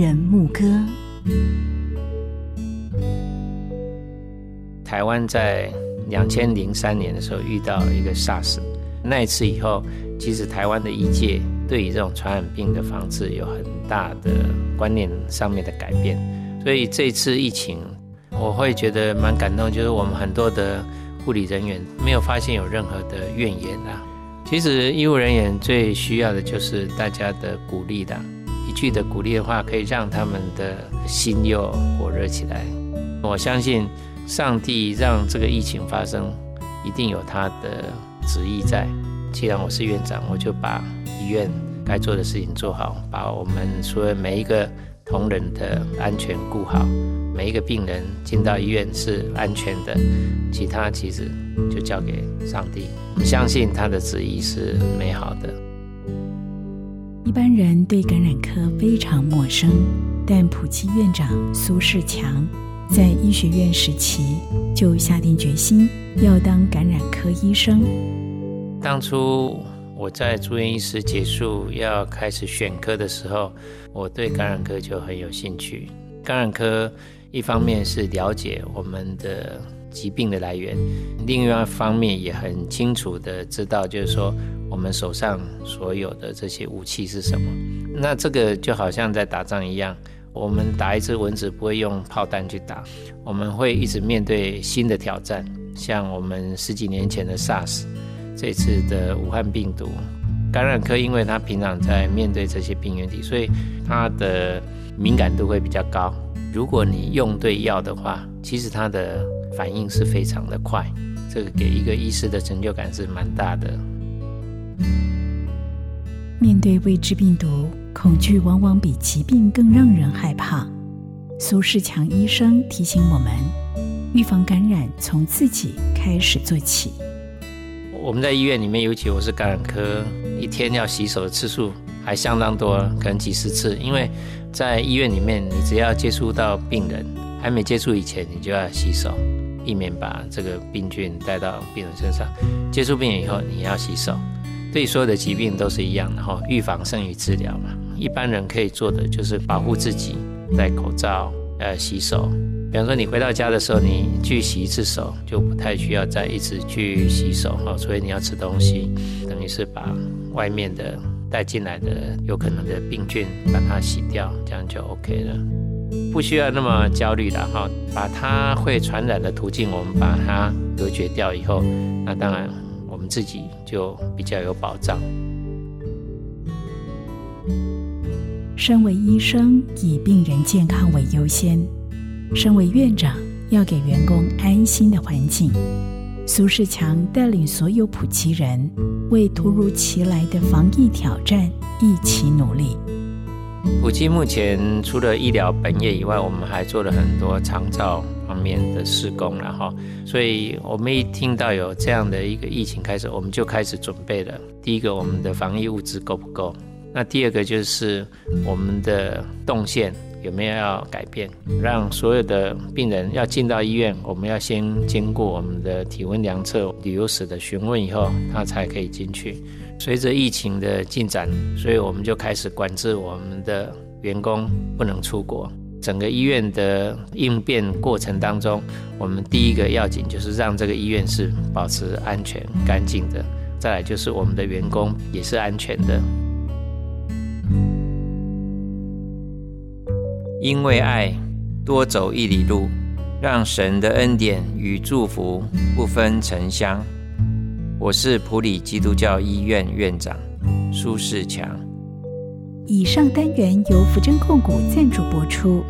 人牧歌。台湾在两千零三年的时候遇到一个 SARS，那一次以后，其实台湾的医界对于这种传染病的防治有很大的观念上面的改变。所以这次疫情，我会觉得蛮感动，就是我们很多的护理人员没有发现有任何的怨言啊。其实医务人员最需要的就是大家的鼓励的，一句的鼓励的话，可以让他们的心又火热起来。我相信上帝让这个疫情发生，一定有他的旨意在。既然我是院长，我就把医院该做的事情做好，把我们所有每一个同仁的安全顾好。每一个病人进到医院是安全的，其他其实就交给上帝。我相信他的旨意是美好的。一般人对感染科非常陌生，但普基院长苏世强在医学院时期就下定决心要当感染科医生。当初我在住院医师结束要开始选科的时候，我对感染科就很有兴趣。感染科。一方面是了解我们的疾病的来源，另外一方面也很清楚的知道，就是说我们手上所有的这些武器是什么。那这个就好像在打仗一样，我们打一只蚊子不会用炮弹去打，我们会一直面对新的挑战。像我们十几年前的 SARS，这次的武汉病毒，感染科因为它平常在面对这些病原体，所以它的敏感度会比较高。如果你用对药的话，其实它的反应是非常的快，这个给一个医师的成就感是蛮大的。面对未知病毒，恐惧往往比疾病更让人害怕。苏世强医生提醒我们，预防感染从自己开始做起。我们在医院里面，尤其我是感染科，一天要洗手的次数还相当多，可能几十次，因为。在医院里面，你只要接触到病人，还没接触以前，你就要洗手，避免把这个病菌带到病人身上。接触病人以后，你要洗手。对所有的疾病都是一样的哈，预防胜于治疗嘛。一般人可以做的就是保护自己，戴口罩，呃，洗手。比方说，你回到家的时候，你去洗一次手，就不太需要再一直去洗手哈。所以你要吃东西，等于是把外面的。带进来的有可能的病菌，把它洗掉，这样就 OK 了，不需要那么焦虑了哈。把它会传染的途径，我们把它隔绝掉以后，那当然我们自己就比较有保障。身为医生，以病人健康为优先；身为院长，要给员工安心的环境。苏世强带领所有普吉人，为突如其来的防疫挑战一起努力。普吉目前除了医疗本业以外，我们还做了很多长照方面的施工然后。所以，我们一听到有这样的一个疫情开始，我们就开始准备了。第一个，我们的防疫物资够不够？那第二个就是我们的动线。有没有要改变？让所有的病人要进到医院，我们要先经过我们的体温量测、旅游史的询问以后，他才可以进去。随着疫情的进展，所以我们就开始管制我们的员工不能出国。整个医院的应变过程当中，我们第一个要紧就是让这个医院是保持安全、干净的。再来就是我们的员工也是安全的。因为爱，多走一里路，让神的恩典与祝福不分城乡。我是普里基督教医院院长苏世强。以上单元由福真控股赞助播出。